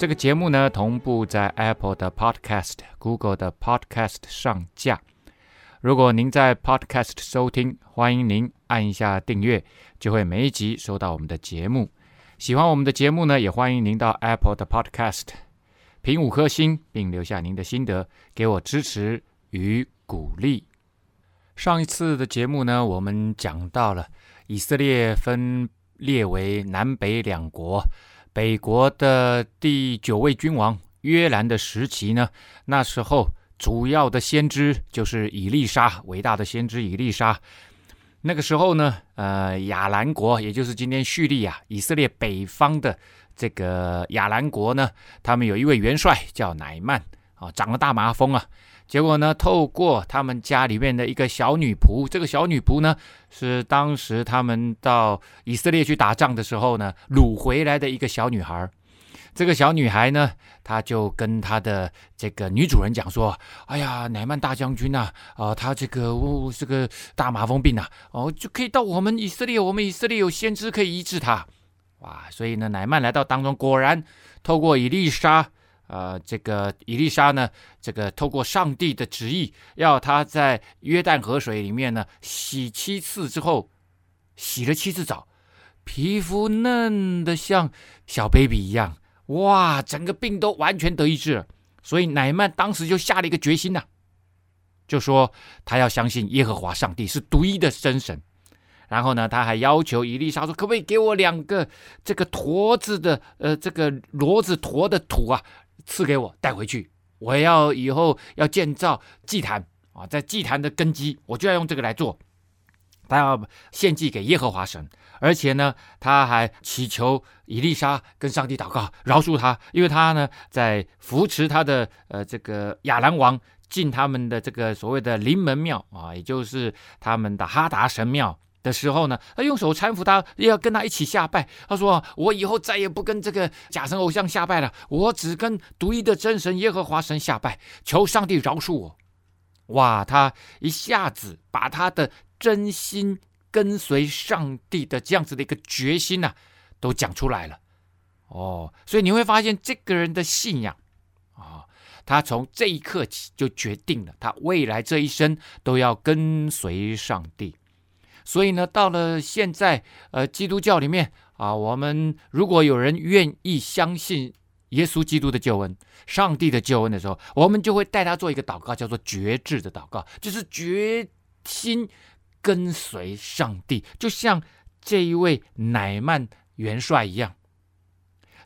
这个节目呢，同步在 Apple 的 Podcast、Google 的 Podcast 上架。如果您在 Podcast 收听，欢迎您按一下订阅，就会每一集收到我们的节目。喜欢我们的节目呢，也欢迎您到 Apple 的 Podcast 评五颗星，并留下您的心得，给我支持与鼓励。上一次的节目呢，我们讲到了以色列分裂为南北两国。北国的第九位君王约兰的时期呢，那时候主要的先知就是以利沙，伟大的先知以利沙。那个时候呢，呃，亚兰国，也就是今天叙利亚、以色列北方的这个亚兰国呢，他们有一位元帅叫乃曼啊，长了大麻风啊。结果呢，透过他们家里面的一个小女仆，这个小女仆呢，是当时他们到以色列去打仗的时候呢，掳回来的一个小女孩。这个小女孩呢，她就跟她的这个女主人讲说：“哎呀，乃曼大将军呐，啊，啊，他这个哦，这个大麻风病呐，哦，就可以到我们以色列，我们以色列有先知可以医治他。哇，所以呢，乃曼来到当中，果然透过以利沙。”呃，这个伊丽莎呢，这个透过上帝的旨意，要他在约旦河水里面呢洗七次之后，洗了七次澡，皮肤嫩的像小 baby 一样，哇，整个病都完全得医治了。所以乃曼当时就下了一个决心呐、就说他要相信耶和华上帝是独一的真神。然后呢，他还要求伊丽莎说，可不可以给我两个这个驼子的，呃，这个骡子驼的土啊？赐给我带回去，我要以后要建造祭坛啊，在祭坛的根基，我就要用这个来做。他要献祭给耶和华神，而且呢，他还祈求以利沙跟上帝祷告，饶恕他，因为他呢在扶持他的呃这个亚兰王进他们的这个所谓的临门庙啊，也就是他们的哈达神庙。的时候呢，他用手搀扶他，要跟他一起下拜。他说：“我以后再也不跟这个假神偶像下拜了，我只跟独一的真神耶和华神下拜，求上帝饶恕我。”哇，他一下子把他的真心跟随上帝的这样子的一个决心呐、都讲出来了。哦，所以你会发现这个人的信仰啊、哦，他从这一刻起就决定了他未来这一生都要跟随上帝。所以呢，到了现在，呃，基督教里面啊，我们如果有人愿意相信耶稣基督的救恩、上帝的救恩的时候，我们就会带他做一个祷告，叫做决志的祷告，就是决心跟随上帝，就像这一位乃曼元帅一样，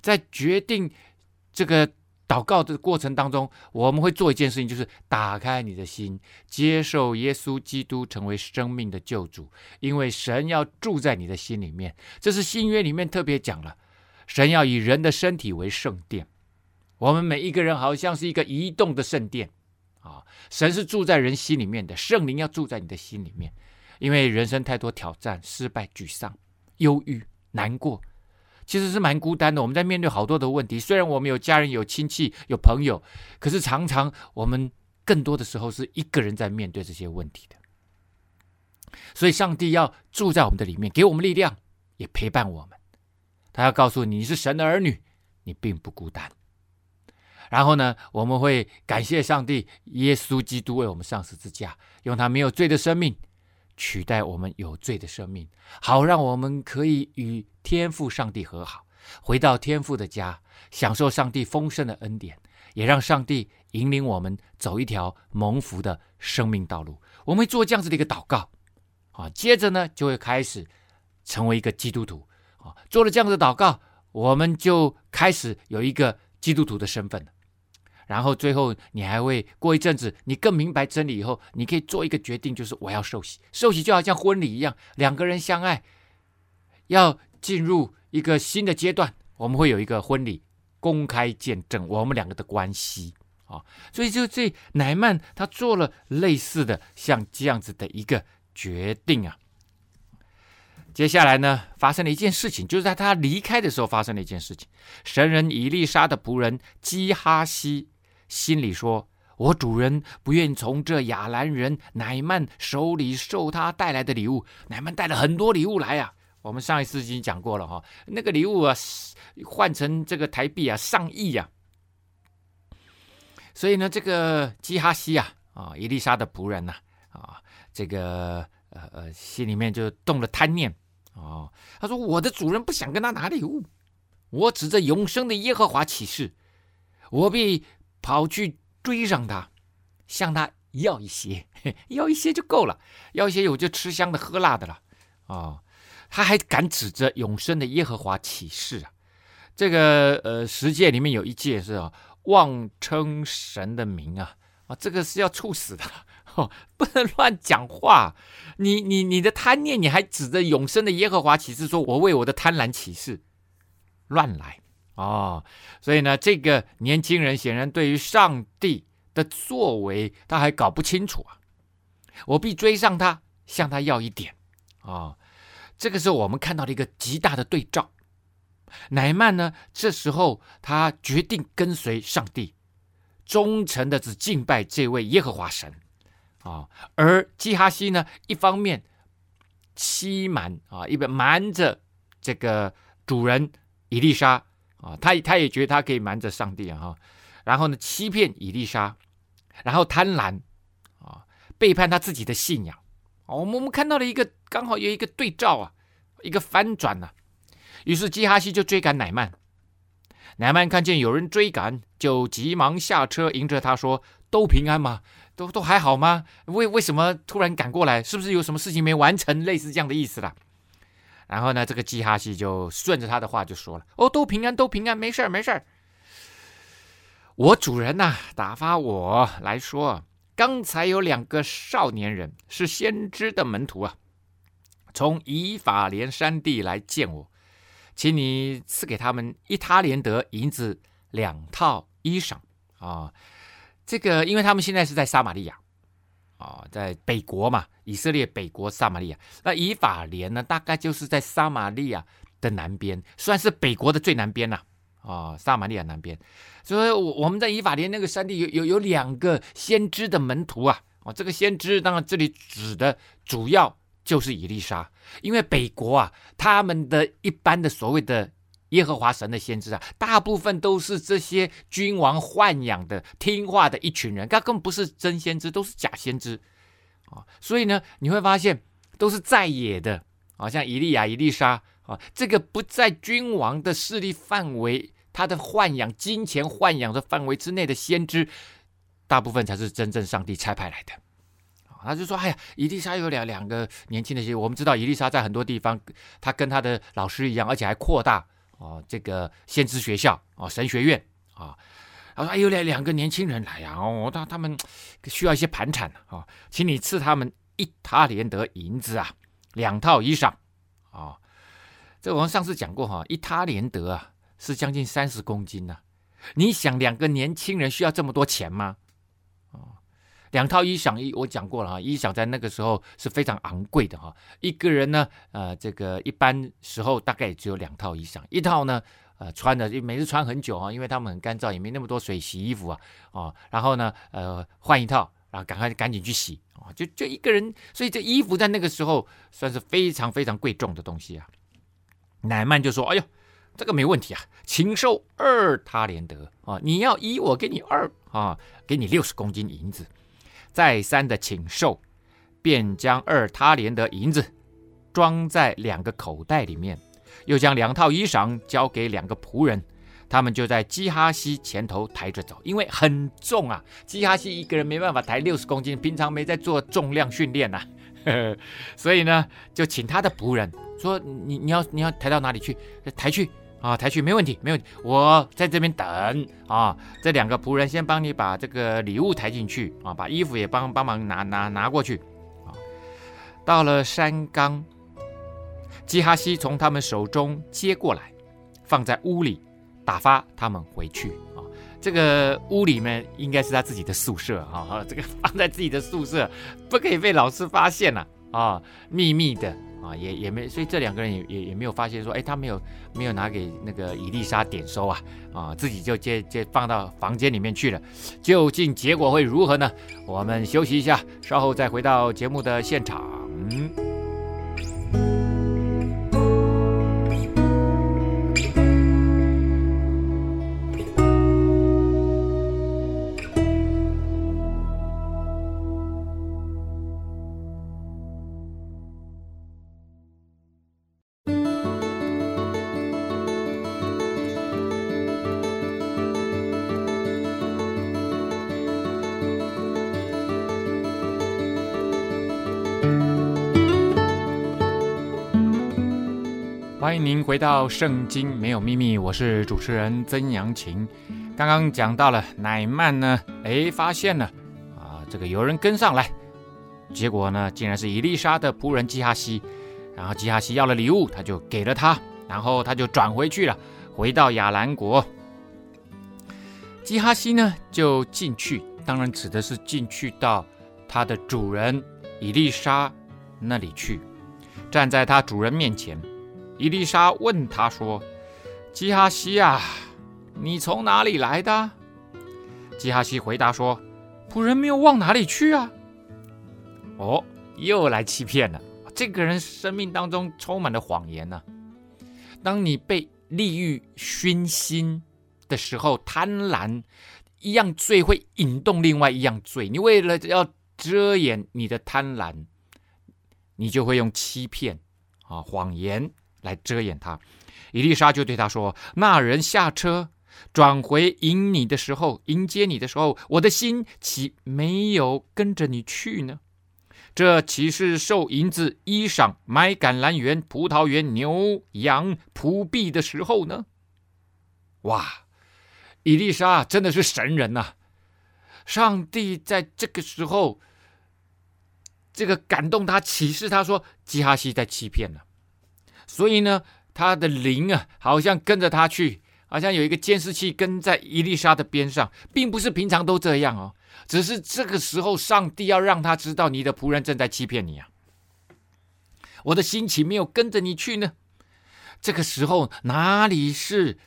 在决定这个。祷告的过程当中，我们会做一件事情，就是打开你的心，接受耶稣基督成为生命的救主，因为神要住在你的心里面。这是新约里面特别讲了，神要以人的身体为圣殿，我们每一个人好像是一个移动的圣殿啊。神是住在人心里面的，圣灵要住在你的心里面，因为人生太多挑战、失败、沮丧、忧郁、难过。其实是蛮孤单的，我们在面对好多的问题。虽然我们有家人、有亲戚、有朋友，可是常常我们更多的时候是一个人在面对这些问题的。所以，上帝要住在我们的里面，给我们力量，也陪伴我们。他要告诉你，你是神的儿女，你并不孤单。然后呢，我们会感谢上帝，耶稣基督为我们上十字架，用他没有罪的生命。取代我们有罪的生命，好让我们可以与天父上帝和好，回到天父的家，享受上帝丰盛的恩典，也让上帝引领我们走一条蒙福的生命道路。我们会做这样子的一个祷告，啊，接着呢就会开始成为一个基督徒，啊，做了这样子的祷告，我们就开始有一个基督徒的身份。然后最后，你还会过一阵子，你更明白真理以后，你可以做一个决定，就是我要受洗。受洗就好像婚礼一样，两个人相爱，要进入一个新的阶段，我们会有一个婚礼，公开见证我们两个的关系啊。所以就这乃曼他做了类似的像这样子的一个决定啊。接下来呢，发生了一件事情，就是在他离开的时候发生了一件事情。神人以利沙的仆人基哈西心里说：“我主人不愿从这亚兰人乃曼手里受他带来的礼物。乃曼带了很多礼物来啊，我们上一次已经讲过了哈，那个礼物啊，换成这个台币啊，上亿呀、啊。所以呢，这个基哈西啊，啊，伊丽莎的仆人呐，啊，这个呃呃，心里面就动了贪念。”哦，他说：“我的主人不想跟他拿礼物，我指着永生的耶和华起誓，我必跑去追上他，向他要一些，要一些就够了，要一些我就吃香的喝辣的了。”哦，他还敢指着永生的耶和华起誓啊！这个呃，十诫里面有一诫是啊，妄称神的名啊，啊，这个是要处死的。哦，不能乱讲话！你你你的贪念，你还指着永生的耶和华起誓，说我为我的贪婪起誓，乱来哦！所以呢，这个年轻人显然对于上帝的作为，他还搞不清楚啊！我必追上他，向他要一点啊、哦！这个时候，我们看到了一个极大的对照。乃曼呢，这时候他决定跟随上帝，忠诚的只敬拜这位耶和华神。啊、而基哈西呢，一方面欺瞒啊，一边瞒着这个主人以利沙啊，他他也觉得他可以瞒着上帝啊，然后呢，欺骗以利沙，然后贪婪啊，背叛他自己的信仰。哦，我们我们看到了一个刚好有一个对照啊，一个翻转呐、于是基哈西就追赶乃曼，乃曼看见有人追赶，就急忙下车迎着他说：“都平安吗？”都都还好吗？为为什么突然赶过来？是不是有什么事情没完成？类似这样的意思啦。然后呢，这个基哈西就顺着他的话就说了：“哦，都平安，都平安，没事儿，没事儿。我主人呐，打发我来说，刚才有两个少年人是先知的门徒啊，从以法莲山地来见我，请你赐给他们一他连德银子两套衣裳啊。”这个，因为他们现在是在撒玛利亚，啊、在北国嘛，以色列北国撒玛利亚。那以法莲呢，大概就是在撒玛利亚的南边，算是北国的最南边呐，啊、啊，撒玛利亚南边。所以，我我们在以法莲那个山地有有有两个先知的门徒啊，哦，这个先知当然这里指的主要就是以利沙，因为北国啊，他们的一般的所谓的。耶和华神的先知啊，大部分都是这些君王豢养的听话的一群人，他根本不是真先知，都是假先知啊。所以呢，你会发现都是在野的啊，像以利亚、以利沙啊，这个不在君王的势力范围、他的豢养、金钱豢养的范围之内的先知，大部分才是真正上帝差派来的。他就说：“哎呀，以利沙有两两个年轻的先知，我们知道以利沙在很多地方，他跟他的老师一样，而且还扩大。”哦，这个先知学校哦，神学院啊，他说：“哎，有两两个年轻人来呀，哦，他他们需要一些盘缠啊，请你赐他们一他连得银子啊，两套衣裳啊。这我们上次讲过哈，一他连得啊是将近三十公斤呐。你想两个年轻人需要这么多钱吗？两套衣裳，一我讲过了哈，衣裳在那个时候是非常昂贵的哈。一个人呢，呃，这个一般时候大概也只有两套衣裳，一套呢，呃，穿的每次穿很久啊，因为他们很干燥，也没那么多水洗衣服啊，哦，然后呢，呃，换一套，然后赶快赶紧去洗啊，就就一个人，所以这衣服在那个时候算是非常非常贵重的东西啊。乃曼就说：“哎呦，这个没问题啊，请收二他连德啊，你要一，我给你二啊，给你六十公斤银子。”再三的请受，便将二他连德银子装在两个口袋里面，又将两套衣裳交给两个仆人，他们就在基哈西前头抬着走，因为很重啊，基哈西一个人没办法抬六十公斤，平常没在做重量训练呐，所以呢，就请他的仆人说：“你你要你要抬到哪里去？抬去。”啊，抬去没问题，没问题。我在这边等啊，这两个仆人先帮你把这个礼物抬进去啊，把衣服也帮帮忙拿拿拿过去啊。到了山冈，基哈西从他们手中接过来，放在屋里，打发他们回去。这个屋里面应该是他自己的宿舍哈，哈，这个放在自己的宿舍，不可以被老师发现了啊，秘密的啊，也也没，所以这两个人也也也没有发现说，哎，他没有没有拿给那个伊丽莎点收啊，啊，自己就接接放到房间里面去了，究竟结果会如何呢？我们休息一下，稍后再回到节目的现场。欢迎您回到《圣经没有秘密》，我是主持人曾阳晴。刚刚讲到了乃曼呢，哎，发现了啊，这个有人跟上来，结果呢，竟然是以利沙的仆人基哈西。然后基哈西要了礼物，他就给了他，然后他就转回去了，回到亚兰国。基哈西呢，就进去，当然指的是进去到他的主人以利沙那里去，站在他主人面前。伊丽莎问他说：“基哈西啊，你从哪里来的？”基哈西回答说：“仆人没有往哪里去啊。”哦，又来欺骗了。这个人生命当中充满了谎言呢、当你被利欲熏心的时候，贪婪一样罪会引动另外一样罪。你为了要遮掩你的贪婪，你就会用欺骗啊谎言。来遮掩他，伊丽莎就对他说：“那人下车转回迎你的时候，迎接你的时候，我的心岂没有跟着你去呢？这岂是受银子、衣裳、买橄榄园、葡萄园、牛羊、仆婢的时候呢？”哇，伊丽莎真的是神人呐、上帝在这个时候，这个感动他，启示他说：“基哈西在欺骗了。”所以呢，他的灵啊，好像跟着他去，好像有一个监视器跟在伊丽莎的边上，并不是平常都这样哦，只是这个时候，上帝要让他知道，你的仆人正在欺骗你啊。我的心情没有跟着你去呢？这个时候哪里是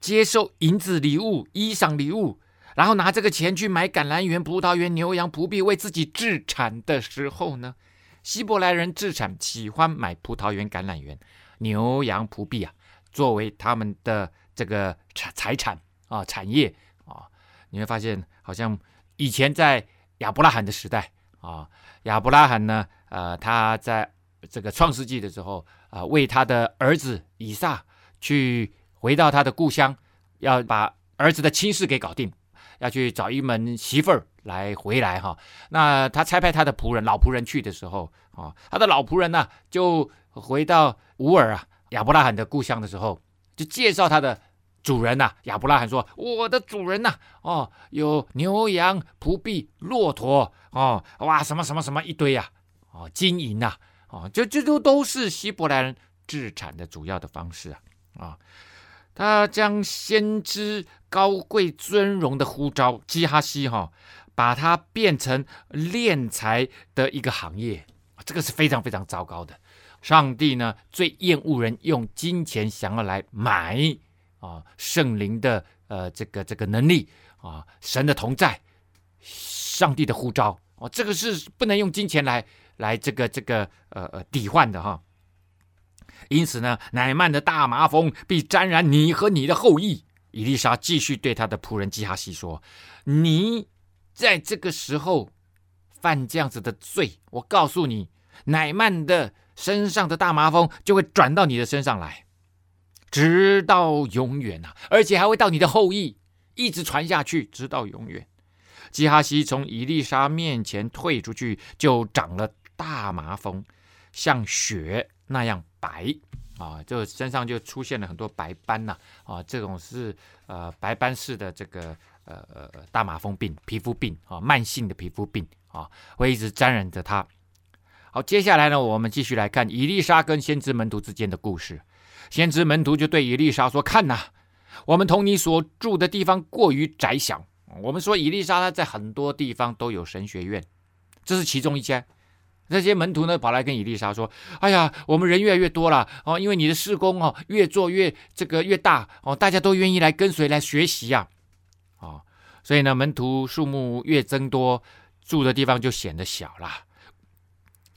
接受银子礼物、衣裳礼物，然后拿这个钱去买橄榄园、葡萄园、牛羊、仆婢，为自己置产的时候呢？希伯来人自产，喜欢买葡萄园、橄榄园、牛羊、仆婢啊，作为他们的这个财财产啊、产业。啊。你会发现，好像以前在亚伯拉罕的时代啊，亚伯拉罕呢，呃，他在这个创世纪的时候啊，为他的儿子以撒去回到他的故乡，要把儿子的亲事给搞定，要去找一门媳妇儿。来回来哈，那他差派他的仆人老仆人去的时候啊，他的老仆人呢就回到乌尔啊亚伯拉罕的故乡的时候，就介绍他的主人呐亚伯拉罕说：“我的主人呐，哦，有牛羊仆婢骆驼哦，哇什么什么什么一堆呀，哦金银呐，哦就这都都是希伯来人置产的主要的方式啊啊，他将先知高贵尊荣的呼召基哈西哈。”把它变成敛财的一个行业，这个是非常非常糟糕的。上帝呢最厌恶人用金钱想要来买啊圣灵的呃这个这个能力啊神的同在，上帝的呼召哦，这个是不能用金钱来来这个这个呃呃抵换的哈。因此呢，乃曼的大麻风必沾染你和你的后裔。伊丽莎继续对他的仆人基哈西说：“你。”在这个时候犯这样子的罪，我告诉你，乃曼的身上的大麻风就会转到你的身上来，直到永远啊，而且还会到你的后裔，一直传下去，直到永远。基哈西从伊丽莎面前退出去，就长了大麻风，像雪那样白啊，就身上就出现了很多白斑呐啊，这种是呃白斑式的这个。呃呃，大麻风病、皮肤病啊，慢性的皮肤病啊，会一直沾染着他。好，接下来呢，我们继续来看伊丽莎跟先知门徒之间的故事。先知门徒就对伊丽莎说：“看呐，我们同你所住的地方过于窄小。我们说伊丽莎她在很多地方都有神学院，这是其中一家。这些门徒呢，跑来跟以利沙说：“哎呀，我们人越来越多了哦，因为你的事工哦，越做越这个越大哦，大家都愿意来跟随来学习呀，啊，所以呢，门徒数目越增多，住的地方就显得小了。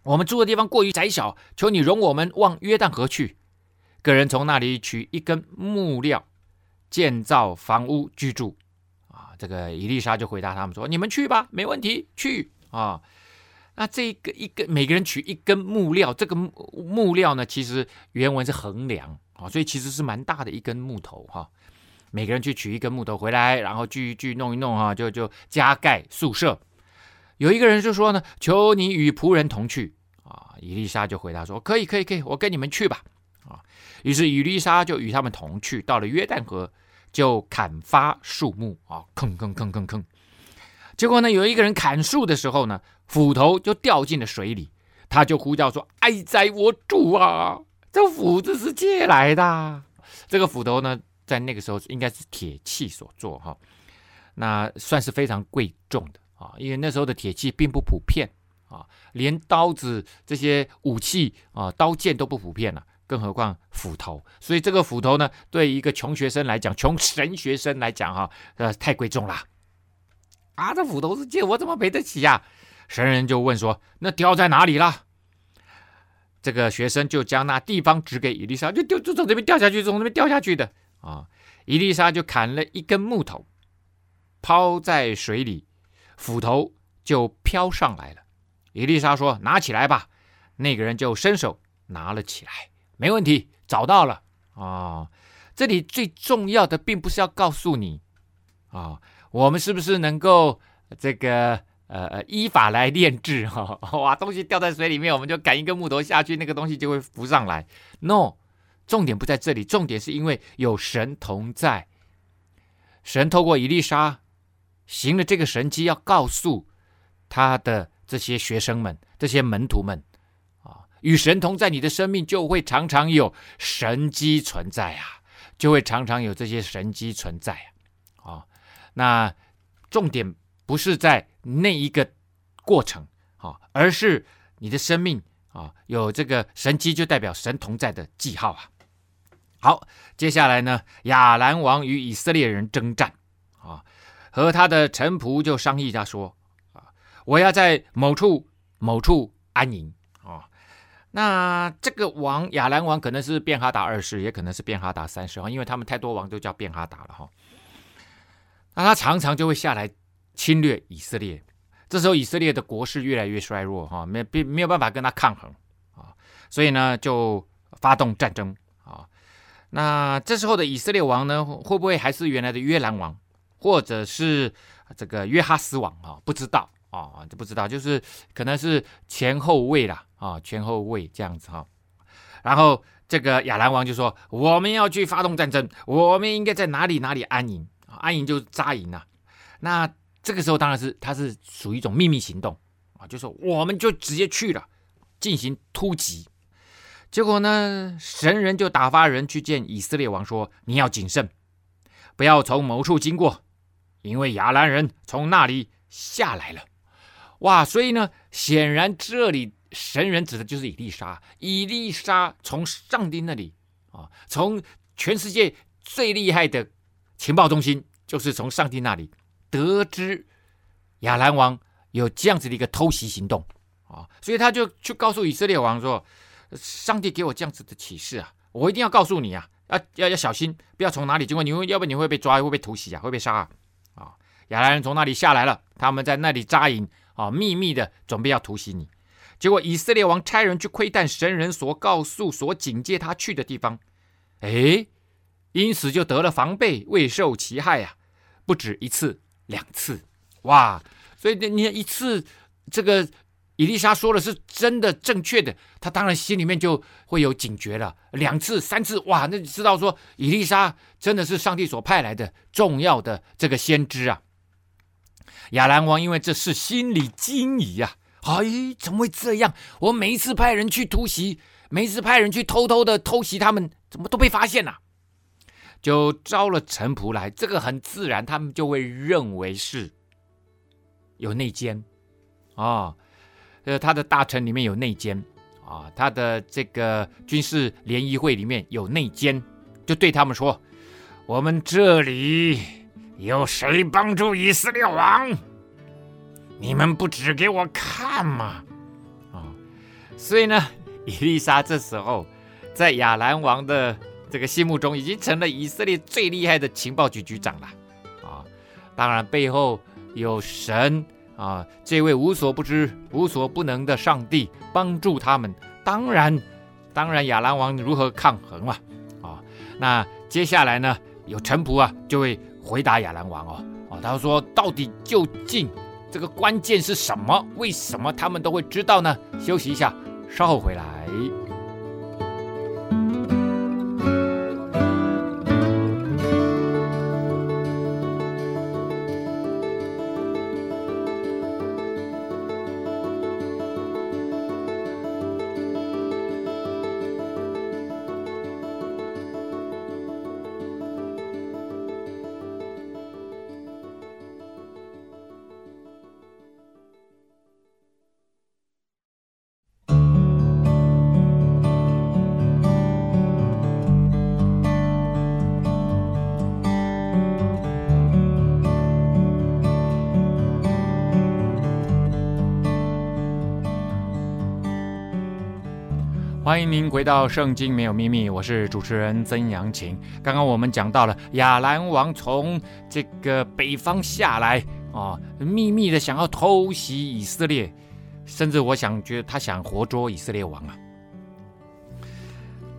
我们住的地方过于窄小，求你容我们往约旦河去，个人从那里取一根木料，建造房屋居住。”啊，这个以利沙就回答他们说：“你们去吧，没问题，去啊。”那这个一个每个人取一根木料，这个木料呢，其实原文是横梁啊，所以其实是蛮大的一根木头哈。每个人去取一根木头回来，然后锯一锯弄一弄哈，就就加盖宿舍。有一个人就说呢：“求你与仆人同去啊。”伊丽莎就回答说：“可以，可以，可以，我跟你们去吧。”啊，于是伊丽莎就与他们同去，到了约旦河，就砍伐树木啊，吭吭吭吭吭。结果呢，有一个人砍树的时候呢，斧头就掉进了水里，他就呼叫说：“哀哉，我主啊！这斧子是借来的。这个斧头呢，在那个时候应该是铁器所做哈，那算是非常贵重的啊，因为那时候的铁器并不普遍啊，连刀子这些武器啊，刀剑都不普遍了，更何况斧头。所以这个斧头呢，对一个穷学生来讲，穷神学生来讲哈，呃，太贵重了。”啊，这斧头是借我，怎么赔得起呀、啊？神人就问说：“那掉在哪里了？”这个学生就将那地方指给伊丽莎，就就就从这边掉下去，从这边掉下去的啊。伊丽莎就砍了一根木头，抛在水里，斧头就飘上来了。伊丽莎说：“拿起来吧。”那个人就伸手拿了起来，没问题，找到了啊。这里最重要的并不是要告诉你啊。我们是不是能够这个呃呃依法来炼制哈？哇，东西掉在水里面，我们就赶一根木头下去，那个东西就会浮上来。No，重点不在这里，重点是因为有神同在。神透过伊丽莎行了这个神迹，要告诉他的这些学生们、这些门徒们啊，与神同在，你的生命就会常常有神迹存在啊，就会常常有这些神迹存在啊。那重点不是在那一个过程啊，而是你的生命啊，有这个神迹，就代表神同在的记号啊。好，接下来呢，亚兰王与以色列人征战啊，和他的臣仆就商议他说啊，我要在某处某处安营啊。那这个王亚兰王可能是便哈达二世，也可能是便哈达三世啊，因为他们太多王都叫便哈达了哈。那他常常就会下来侵略以色列，这时候以色列的国势越来越衰弱，哈，没没没有办法跟他抗衡啊，所以呢就发动战争啊。那这时候的以色列王呢，会不会还是原来的约兰王，或者是这个约哈斯王啊？不知道啊，就不知道，就是可能是前后位啦啊，前后位这样子哈。然后这个亚兰王就说：“我们要去发动战争，我们应该在哪里哪里安营。”安营就是扎营呐，那这个时候当然是它是属于一种秘密行动啊，就说我们就直接去了，进行突击。结果呢，神人就打发人去见以色列王说：“你要谨慎，不要从某处经过，因为亚兰人从那里下来了。”哇，所以呢，显然这里神人指的就是以利沙。以利沙从上帝那里啊，从全世界最厉害的情报中心。就是从上帝那里得知亚兰王有这样子的一个偷袭行动啊，所以他就去告诉以色列王说：“上帝给我这样子的启示啊，我一定要告诉你啊，要要要小心，不要从哪里经过，你会要不然你会被抓，会被突袭啊，会被杀啊。”啊，亚兰人从那里下来了，他们在那里扎营啊，秘密的准备要突袭你。结果以色列王差人去窥探神人所告诉、所警戒他去的地方，哎。因此就得了防备，未受其害呀、啊，不止一次两次，哇！所以你看一次，这个伊丽莎说的是真的正确的，他当然心里面就会有警觉了。两次、三次，哇！那你知道说伊丽莎真的是上帝所派来的重要的这个先知啊。亚兰王因为这事心里惊疑、啊，哎，怎么会这样？我每一次派人去突袭，每一次派人去偷偷的偷袭他们，怎么都被发现了、啊？就招了臣仆来。这个很自然，他们就会认为是有内奸啊，呃，他的大臣里面有内奸啊，他的这个军事联谊会里面有内奸，就对他们说：“我们这里有谁帮助以色列王？你们不指给我看吗？”啊，所以呢，伊丽莎这时候。在亚兰王的这个心目中，已经成了以色列最厉害的情报局局长了啊！当然背后有神啊，这位无所不知、无所不能的上帝帮助他们。当然，当然亚兰王如何抗衡啊？啊，那接下来呢，有臣仆啊就会回答亚兰王哦，哦，他说到底究竟这个关键是什么？为什么他们都会知道呢？休息一下，稍后回来。欢迎您回到《圣经没有秘密》，我是主持人曾阳晴。刚刚我们讲到了亚兰王从这个北方下来啊，秘密的想要偷袭以色列，甚至我想觉得他想活捉以色列王啊。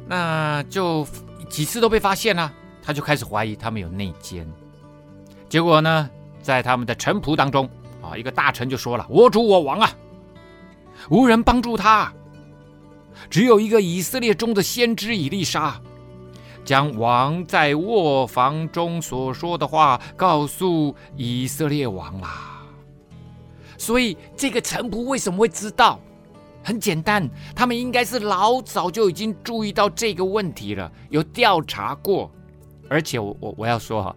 那就几次都被发现了，他就开始怀疑他们有内奸。结果呢，在他们的臣仆当中啊，一个大臣就说了：“我主我王啊，无人帮助他。”只有一个以色列中的先知以利沙，将王在卧房中所说的话告诉以色列王啦。所以这个臣仆为什么会知道？很简单，他们应该是老早就已经注意到这个问题了，有调查过。而且我我我要说哈，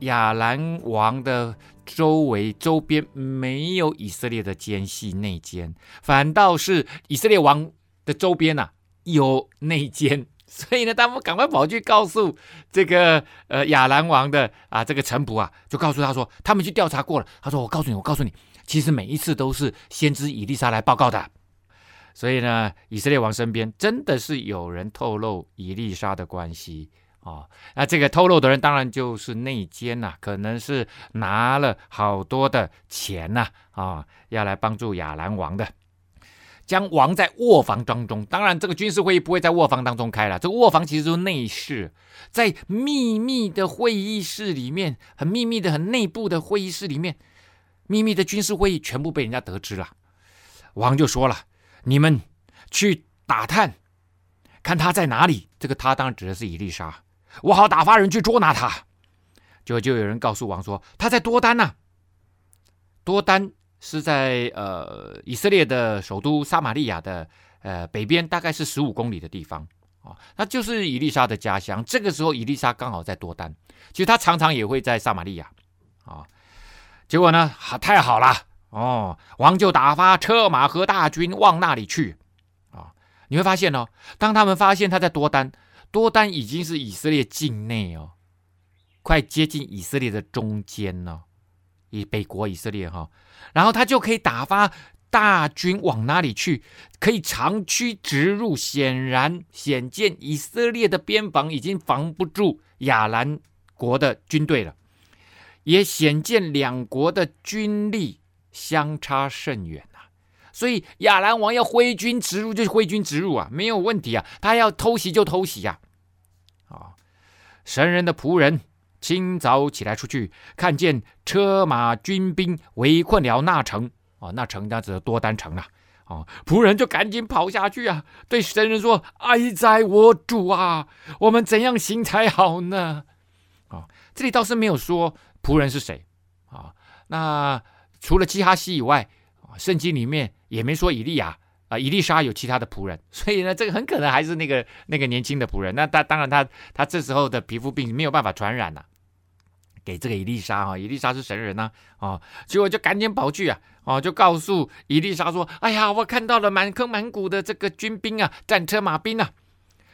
亚兰王的周围周边没有以色列的奸细内奸，反倒是以色列王。的周边呐、有内奸，所以呢，他们赶快跑去告诉这个呃亚兰王的啊这个臣仆啊，就告诉他说，他们去调查过了。他说：“我告诉你，我告诉你，其实每一次都是先知以利沙来报告的。”所以呢，以色列王身边真的是有人透露以利沙的关系、哦。那这个透露的人当然就是内奸呐、可能是拿了好多的钱呐啊、要来帮助亚兰王的。将王在卧房当中，当然这个军事会议不会在卧房当中开了，这个卧房其实就是内室，在秘密的会议室里面，很秘密的、很内部的会议室里面，秘密的军事会议全部被人家得知了。王就说了：“你们去打探，看他在哪里。”这个他当然指的是伊丽莎，我好打发人去捉拿他。就就有人告诉王说：“他在多丹呐，多丹。”是在呃以色列的首都撒玛利亚的呃北边，大概是十五公里的地方啊，那就是以利沙的家乡。这个时候，以利沙刚好在多丹，其实他常常也会在撒玛利亚啊。结果呢，好太好了哦，王就打发车马和大军往那里去啊。你会发现哦，当他们发现他在多丹，多丹已经是以色列境内哦，快接近以色列的中间了，以北国以色列哈。然后他就可以打发大军往哪里去？可以长驱直入。显然显见以色列的边防已经防不住亚兰国的军队了，也显见两国的军力相差甚远啊！所以亚兰王要挥军直入就是挥军直入啊，没有问题啊！他要偷袭就偷袭呀！啊，神人的仆人。清早起来出去，看见车马军兵围困了那城，哦，那城那指的多丹城啊，哦，仆人就赶紧跑下去啊，对神人说：“哀哉，我主啊，我们怎样行才好呢？”啊、哦，这里倒是没有说仆人是谁。啊、那除了基哈西以外，圣经里面也没说以利亚啊，以利沙有其他的仆人，所以呢，这个很可能还是那个那个年轻的仆人。那他当然他他这时候的皮肤病没有办法传染了，给这个伊丽莎哈，伊丽莎是神人呐，啊，结果就赶紧跑去啊，哦，就告诉伊丽莎说，哎呀，我看到了满坑满谷的这个军兵啊，战车马兵啊，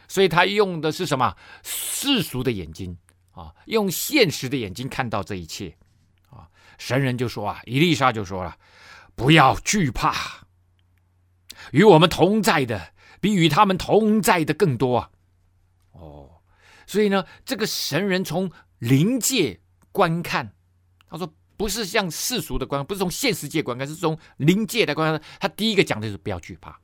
所以他用的是什么世俗的眼睛啊，用现实的眼睛看到这一切啊，神人就说啊，伊丽莎就说了，不要惧怕。与我们同在的比与他们同在的更多啊！哦，所以呢，这个神人从灵界观看，他说不是像世俗的观看，不是从现实界观看，是从灵界的观看。他第一个讲的是不要惧怕。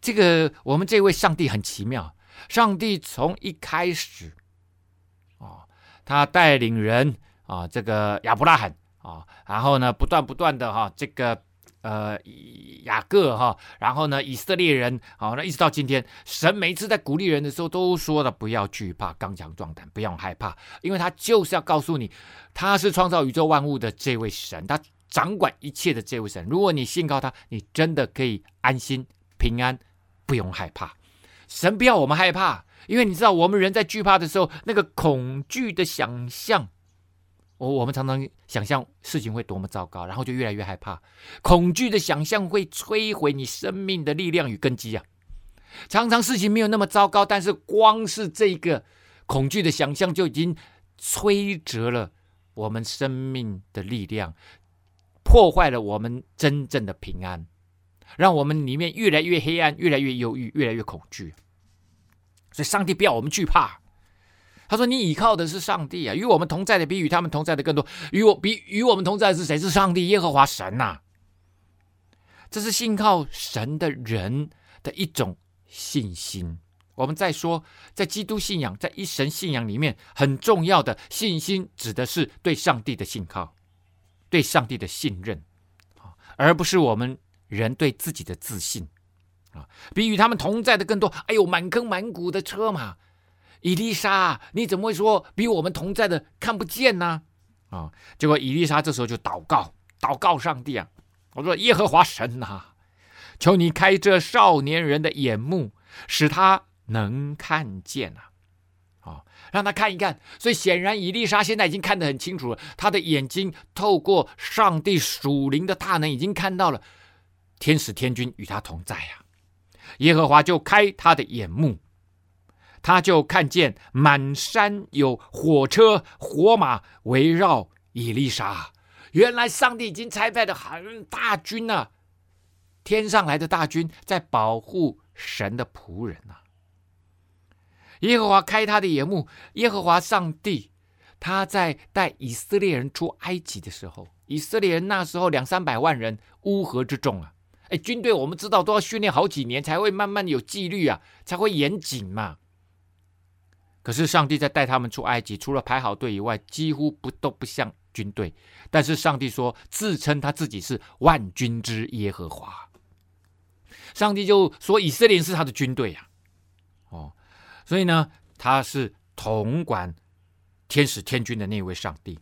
这个我们这位上帝很奇妙，上帝从一开始啊、哦，他带领人啊，这个亚伯拉罕啊，然后呢，不断不断的哈、这个。呃，雅各哈，然后呢，以色列人，好，那一直到今天，神每次在鼓励人的时候，都说了不要惧怕，刚强壮胆，不用害怕，因为他就是要告诉你，他是创造宇宙万物的这位神，他掌管一切的这位神。如果你信靠他，你真的可以安心平安，不用害怕。神不要我们害怕，因为你知道，我们人在惧怕的时候，那个恐惧的想象。我我们常常想象事情会多么糟糕，然后就越来越害怕。恐惧的想象会摧毁你生命的力量与根基啊！常常事情没有那么糟糕，但是光是这个恐惧的想象就已经摧折了我们生命的力量，破坏了我们真正的平安，让我们里面越来越黑暗，越来越忧郁，越来越恐惧。所以，上帝不要我们惧怕。他说：“你倚靠的是上帝啊，与我们同在的比与他们同在的更多。与我比与我们同在的是谁？是上帝耶和华神呐、这是信靠神的人的一种信心。我们再说，在基督信仰，在一神信仰里面，很重要的信心，指的是对上帝的信靠，对上帝的信任，而不是我们人对自己的自信啊。比与他们同在的更多。哎呦，满坑满谷的车马。”伊丽莎，你怎么会说比我们同在的看不见呢？啊！结果伊丽莎这时候就祷告，祷告上帝啊！我说耶和华神呐，求你开这少年人的眼目，使他能看见啊！啊，让他看一看。所以显然伊丽莎现在已经看得很清楚了，他的眼睛透过上帝属灵的大能，已经看到了天使天君与他同在啊！耶和华就开他的眼目。他就看见满山有火车火马围绕以利沙，原来上帝已经差派的很大军呐、天上来的大军在保护神的仆人呐、耶和华开他的眼目，耶和华上帝他在带以色列人出埃及的时候，以色列人那时候两三百万人，乌合之众啊，哎，军队我们知道都要训练好几年才会慢慢有纪律啊，才会严谨嘛。可是上帝在带他们出埃及，除了排好队以外，几乎不都不像军队。但是上帝说，自称他自己是万军之耶和华。上帝就说，以色列是他的军队呀、啊，哦，所以呢，他是统管天使天军的那位上帝。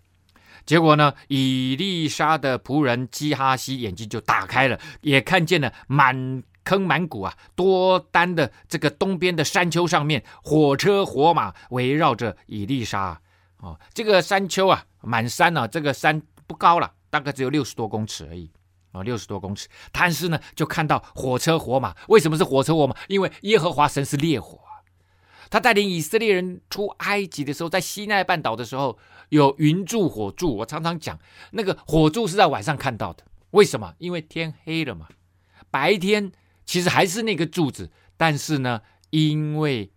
结果呢，以利沙的仆人基哈西眼睛就打开了，也看见了满。坑满谷啊，多丹的这个东边的山丘上面，火车火马围绕着以利沙啊、哦，这个山丘啊，满山啊，这个山不高了，大概只有六十多公尺而已啊，六十多公尺。但是呢，就看到火车火马，为什么是火车火马？因为耶和华神是烈火啊，他带领以色列人出埃及的时候，在西奈半岛的时候有云柱火柱。我常常讲，那个火柱是在晚上看到的，为什么？因为天黑了嘛，白天。其实还是那个柱子，但是呢，因为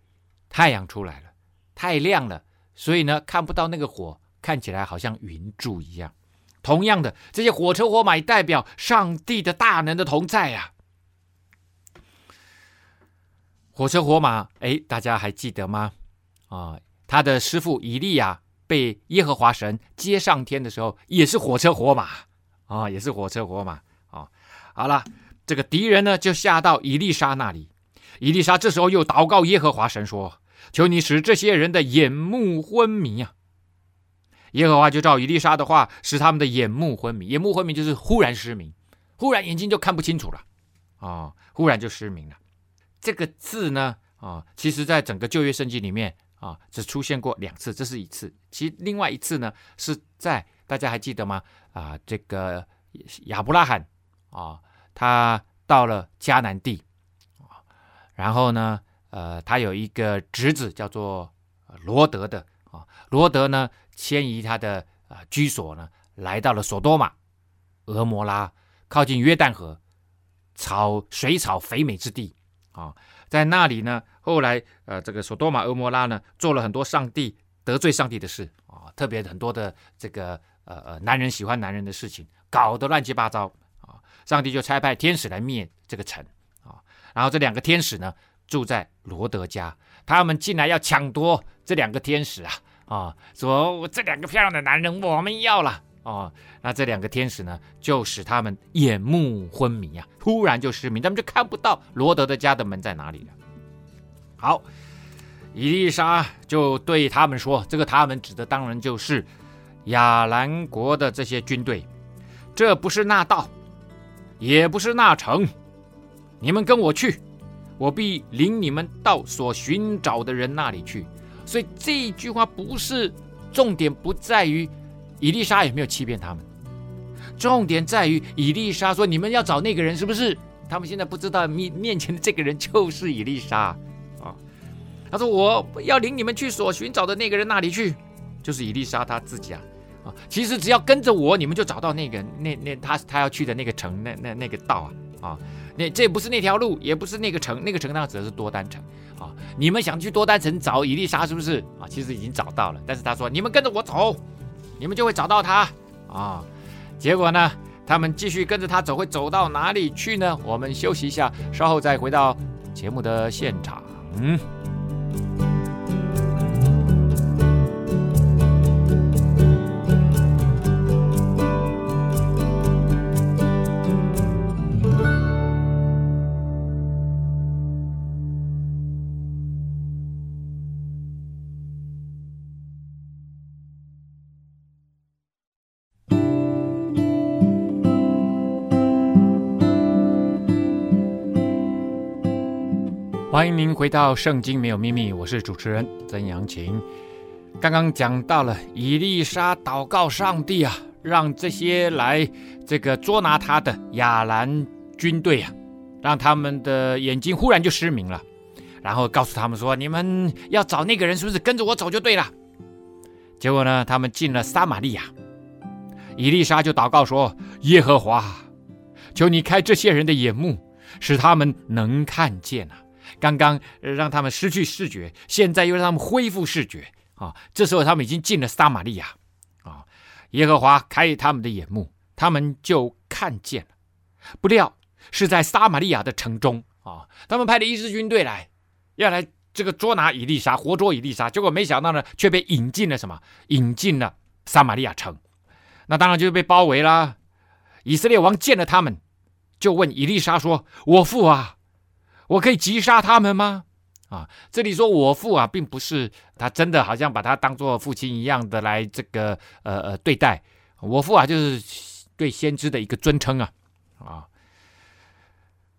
太阳出来了，太亮了，所以呢，看不到那个火，看起来好像云柱一样。同样的，这些火车火马也代表上帝的大能的同在呀、啊。火车火马，哎，大家还记得吗？啊，他的师傅以利亚被耶和华神接上天的时候，也是火车火马啊，也是火车火马啊。好了。这个敌人呢，就下到以利沙那里。以利沙这时候又祷告耶和华神说：“求你使这些人的眼目昏迷啊！”耶和华就照以利沙的话，使他们的眼目昏迷。眼目昏迷就是忽然失明，忽然眼睛就看不清楚了啊，忽然就失明了。这个字呢，啊，其实在整个旧约圣经里面啊，只出现过两次，这是一次。其另外一次呢，是在大家还记得吗？啊，这个亚伯拉罕啊，他到了迦南地，然后呢，呃，他有一个侄子叫做罗德的啊，罗德呢迁移他的啊居所呢，来到了索多玛、俄摩拉，靠近约旦河，草水草肥美之地。啊，在那里呢，后来呃，这个索多玛、俄摩拉呢，做了很多上帝得罪上帝的事啊，特别很多的这个呃男人喜欢男人的事情，搞得乱七八糟。上帝就差派天使来灭这个城啊。然后这两个天使呢，住在罗德家，他们进来要抢夺这两个天使啊啊，说这两个漂亮的男人我们要了。哦，那这两个天使呢，就使他们眼目昏迷啊，突然就失明，他们就看不到罗德的家的门在哪里了。好，伊丽莎就对他们说：“这个他们指的当然就是亚兰国的这些军队，这不是那道，也不是那城，你们跟我去，我必领你们到所寻找的人那里去。”所以这句话不是重点，不在于。以丽莎有没有欺骗他们？重点在于以丽莎说：“你们要找那个人，是不是？”他们现在不知道面面前的这个人就是伊丽莎啊。他说：“我要领你们去所寻找的那个人那里去，就是伊丽莎他自己啊啊！其实只要跟着我，你们就找到那个那那他他要去的那个城，那那那个道啊啊！那这不是那条路，也不是那个城，那个城呢指的是多丹城啊。你们想去多丹城找伊丽莎，是不是啊？其实已经找到了，但是他说：你们跟着我走。”你们就会找到他啊！结果呢，他们继续跟着他走，会走到哪里去呢？我们休息一下，稍后再回到节目的现场。嗯。欢迎您回到《圣经没有秘密》，我是主持人曾阳晴。刚刚讲到了以利沙祷告上帝啊，让这些来这个捉拿他的亚兰军队啊，让他们的眼睛忽然就失明了，然后告诉他们说：“你们要找那个人，是不是跟着我走就对了？”结果呢，他们进了撒玛利亚，以利沙就祷告说：“耶和华，求你开这些人的眼目，使他们能看见啊。”刚刚让他们失去视觉，现在又让他们恢复视觉啊！这时候他们已经进了撒玛利亚啊！耶和华开他们的眼目，他们就看见了。不料是在撒玛利亚的城中啊！他们派了一支军队来，要来这个捉拿以利沙，活捉以利沙。结果没想到呢，却被引进了什么？引进了撒玛利亚城。那当然就是被包围了。以色列王见了他们，就问以利沙说：“我父啊！”我可以击杀他们吗？啊，这里说我父啊，并不是他真的好像把他当做父亲一样的来这个呃呃对待。我父啊，就是对先知的一个尊称啊啊。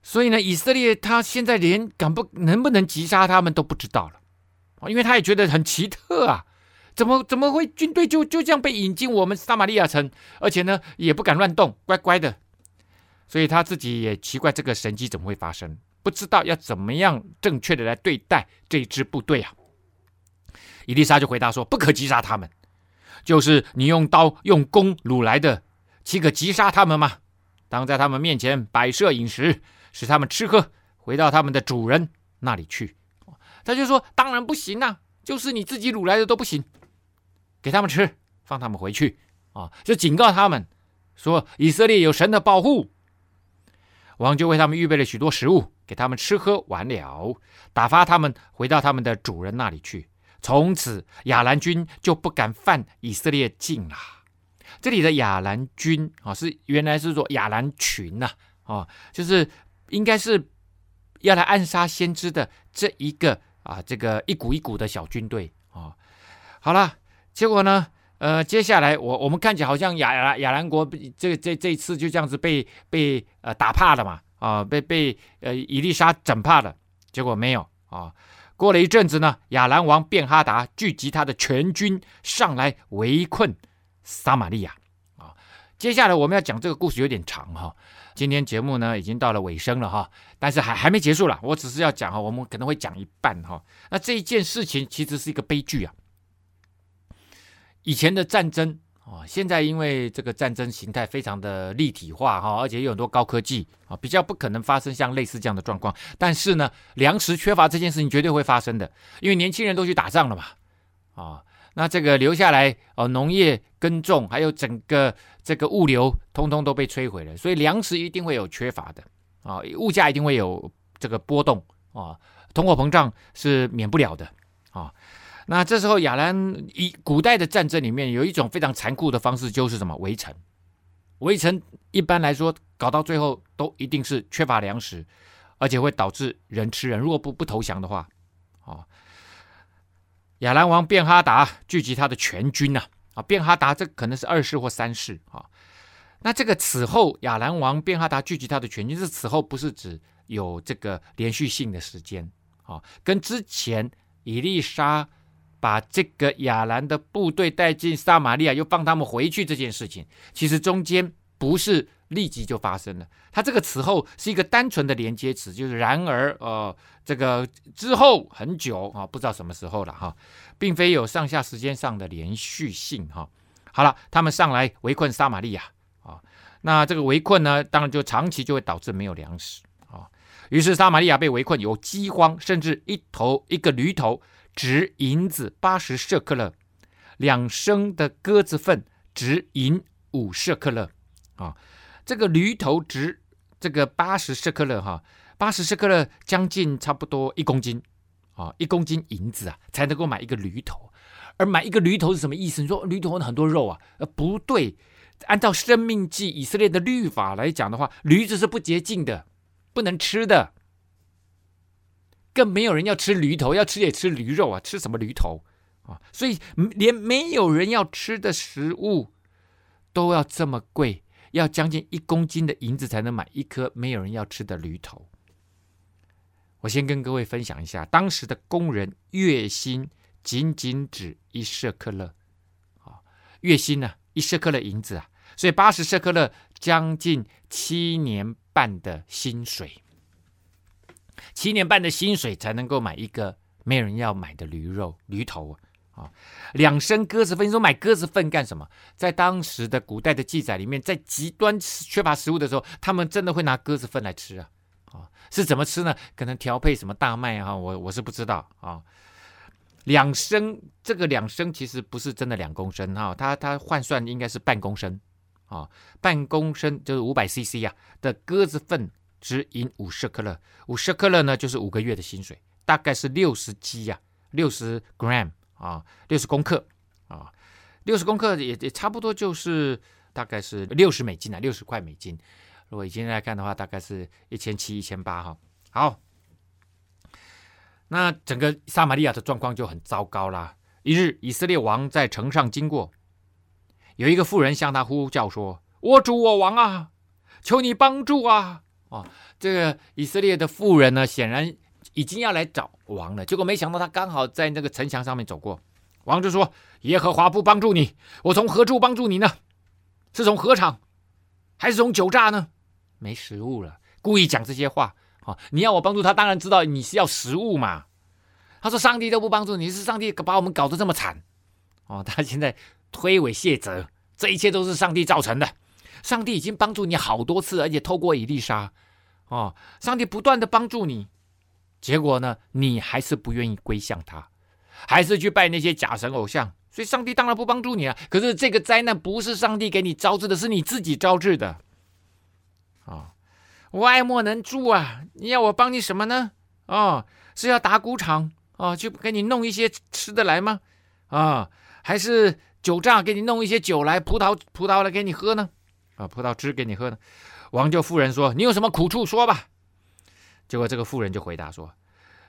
所以呢，以色列他现在连敢不能不能击杀他们都不知道了，因为他也觉得很奇特啊，怎么怎么会军队就就这样被引进我们撒玛利亚城，而且呢也不敢乱动，乖乖的。所以他自己也奇怪这个神迹怎么会发生。不知道要怎么样正确的来对待这支部队啊！伊丽莎就回答说：“不可击杀他们，就是你用刀用弓掳来的，岂可击杀他们吗？当在他们面前摆设饮食，使他们吃喝，回到他们的主人那里去。”他就说：“当然不行啊，就是你自己掳来的都不行，给他们吃，放他们回去啊！就警告他们说，以色列有神的保护。”王就为他们预备了许多食物。给他们吃喝玩了，打发他们回到他们的主人那里去。从此亚兰军就不敢犯以色列境了。这里的亚兰军啊，是原来是说亚兰群呐，啊，就是应该是要来暗杀先知的这一个啊，这个一股一股的小军队啊。好了，结果呢，呃，接下来我我们看起来好像亚亚亚兰国这这这次就这样子被被呃打怕了嘛。啊，被被呃伊丽莎整怕了。结果没有啊。过了一阵子呢，亚兰王便哈达聚集他的全军上来围困撒玛利亚啊。接下来我们要讲这个故事有点长哈。今天节目呢已经到了尾声了哈，但是还还没结束了。我只是要讲哈，我们可能会讲一半哈。那这一件事情其实是一个悲剧啊。以前的战争啊，现在因为这个战争形态非常的立体化哈，而且有很多高科技啊，比较不可能发生像类似这样的状况。但是呢，粮食缺乏这件事情绝对会发生的，因为年轻人都去打仗了嘛啊。那这个留下来哦，农业耕种还有整个这个物流，通通都被摧毁了，所以粮食一定会有缺乏的啊，物价一定会有这个波动啊，通货膨胀是免不了的啊。那这时候亚兰以古代的战争里面有一种非常残酷的方式，就是什么围城？围城一般来说搞到最后都一定是缺乏粮食，而且会导致人吃人。如果不不投降的话，啊。亚兰王便哈达聚集他的全军呐，啊，便哈达这可能是二世或三世啊。那这个此后亚兰王便哈达聚集他的全军，是此后不是指有这个连续性的时间啊，跟之前伊丽莎把这个亚兰的部队带进撒玛利亚，又放他们回去这件事情，其实中间不是。立即就发生了。它这个此后是一个单纯的连接词，就是然而，呃，这个之后很久啊，不知道什么时候了哈，并非有上下时间上的连续性哈。好了，他们上来围困撒玛利亚啊，那这个围困呢，当然就长期就会导致没有粮食啊。于是撒玛利亚被围困，有饥荒，甚至一头一个驴头值银子八十舍克勒，两升的鸽子粪值银五舍克勒啊。这个驴头值这个八十舍克勒哈，八十舍克勒将近差不多一公斤啊，一公斤银子啊，才能够买一个驴头。而买一个驴头是什么意思？你说驴头很多肉啊？呃，不对，按照生命记以色列的律法来讲的话，驴子是不洁净的，不能吃的，更没有人要吃驴头，要吃也吃驴肉啊，吃什么驴头啊？所以连没有人要吃的食物都要这么贵。要将近一公斤的银子才能买一颗没有人要吃的驴头。我先跟各位分享一下，当时的工人月薪仅仅只一舍客勒，啊，月薪呢一舍客勒银子啊，所以八十舍客勒将近七年半的薪水，七年半的薪水才能够买一个没有人要买的驴肉驴头。啊，两升鸽子粪，你说买鸽子粪干什么？在当时的古代的记载里面，在极端缺乏食物的时候，他们真的会拿鸽子粪来吃啊！啊，是怎么吃呢？可能调配什么大麦啊？我我是不知道啊。两升，这个两升其实不是真的两公升哈，它它换算应该是半公升啊，半公升就是五百 CC 啊的鸽子粪值银五舍客勒，五十克勒呢就是五个月的薪水，大概是六十基呀，六十 gram。啊，六十公克啊，六十公克也也差不多就是大概是六十美金啊，六十块美金。如果以今天来看的话，大概是一千七、一千八哈。好，那整个撒玛利亚的状况就很糟糕啦。一日，以色列王在城上经过，有一个妇人向他呼叫说：“我主我王啊，求你帮助啊！”哦，这个以色列的妇人呢，显然。已经要来找王了，结果没想到他刚好在那个城墙上面走过。王就说：“耶和华不帮助你，我从何处帮助你呢？是从禾场，还是从酒榨呢？没食物了，故意讲这些话。哦，你要我帮助他，当然知道你是要食物嘛。他说：上帝都不帮助你，是上帝把我们搞得这么惨。哦，他现在推诿卸责，这一切都是上帝造成的。上帝已经帮助你好多次，而且透过以利沙，哦，上帝不断的帮助你。”结果呢，你还是不愿意归向他，还是去拜那些假神偶像，所以上帝当然不帮助你了。可是这个灾难不是上帝给你招致的，是你自己招致的。啊、哦，我爱莫能助啊！你要我帮你什么呢？哦，是要打谷场啊，就、哦、给你弄一些吃的来吗？啊、还是酒榨给你弄一些酒来，葡萄葡萄来给你喝呢？葡萄汁给你喝呢？王就妇人说：“你有什么苦处说吧。”结果这个妇人就回答说：“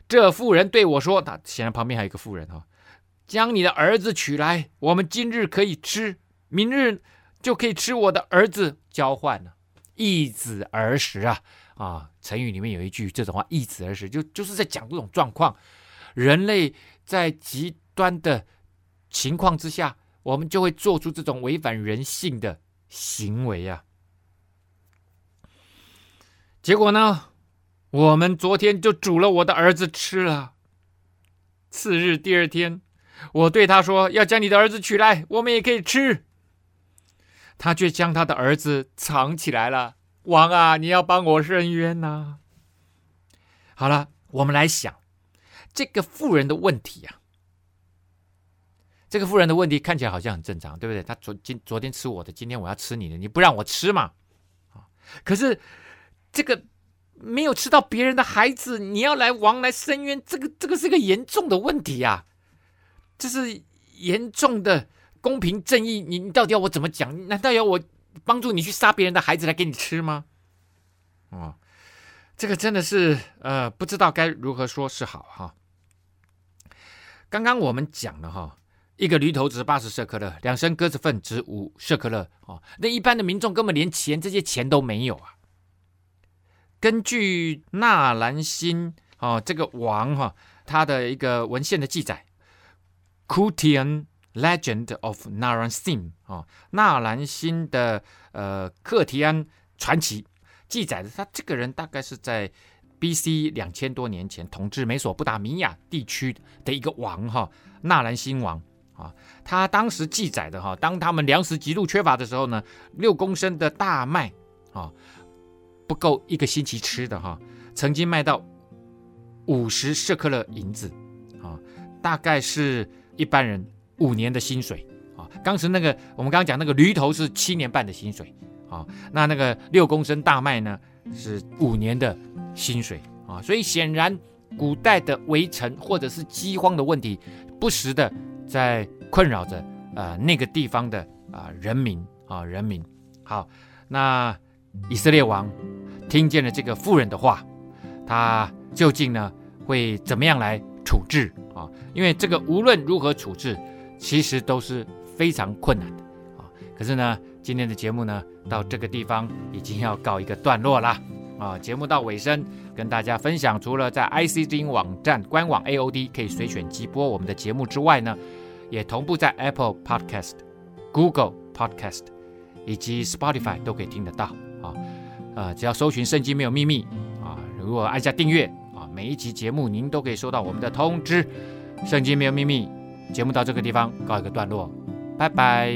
这妇人对我说，他显然旁边还有一个妇人哈，将你的儿子取来，我们今日可以吃，明日就可以吃我的儿子交换了，一子儿食啊啊，成语里面有一句这种话，易子而食，就就是在讲这种状况。人类在极端的情况之下，我们就会做出这种违反人性的行为啊。结果呢，我们昨天就煮了我的儿子吃了。次日第二天，我对他说：“要将你的儿子取来，我们也可以吃。”他却将他的儿子藏起来了。王啊，你要帮我伸冤呐！好了，我们来想这个妇人的问题啊。这个妇人的问题看起来好像很正常，对不对？他昨今昨天吃我的，今天我要吃你的，你不让我吃嘛？啊可是这个没有吃到别人的孩子，你要来王来伸冤，这个这个是个严重的问题啊！这是严重的公平正义，你你到底要我怎么讲？难道要我？帮助你去杀别人的孩子来给你吃吗？哦，这个真的是呃，不知道该如何说是好哈。刚刚我们讲了哈，一个驴头值八十舍克勒，两升鸽子粪值五舍克勒哦。那一般的民众根本连钱这些钱都没有啊。根据纳兰辛哦，这个王哈，他的一个文献的记载 Kutian。Legend of Naram-Sin 啊，纳兰辛的呃克提安传奇记载的，他这个人大概是在 B.C. 两千多年前统治美索不达米亚地区的一个王哈，纳兰辛王啊，他当时记载的哈，当他们粮食极度缺乏的时候呢，六公升的大麦啊不够一个星期吃的哈，曾经卖到五十舍克勒银子啊，大概是一般人。五年的薪水啊，当时那个我们刚刚讲那个驴头是七年半的薪水啊，那那个六公升大麦呢是五年的薪水啊，所以显然古代的围城或者是饥荒的问题，不时的在困扰着呃那个地方的啊、人民啊人民。好，那以色列王听见了这个妇人的话，他究竟呢会怎么样来处置啊？因为这个无论如何处置。其实都是非常困难的啊！可是呢，今天的节目呢，到这个地方已经要告一个段落啦啊！节目到尾声，跟大家分享，除了在 IC 之音网站官网 AOD 可以随选即播我们的节目之外呢，也同步在 Apple Podcast、Google Podcast 以及 Spotify 都可以听得到啊！呃，只要搜寻“圣经没有秘密”啊，如果按下订阅啊，每一集节目您都可以收到我们的通知，“圣经没有秘密”。节目到这个地方告一个段落，拜拜。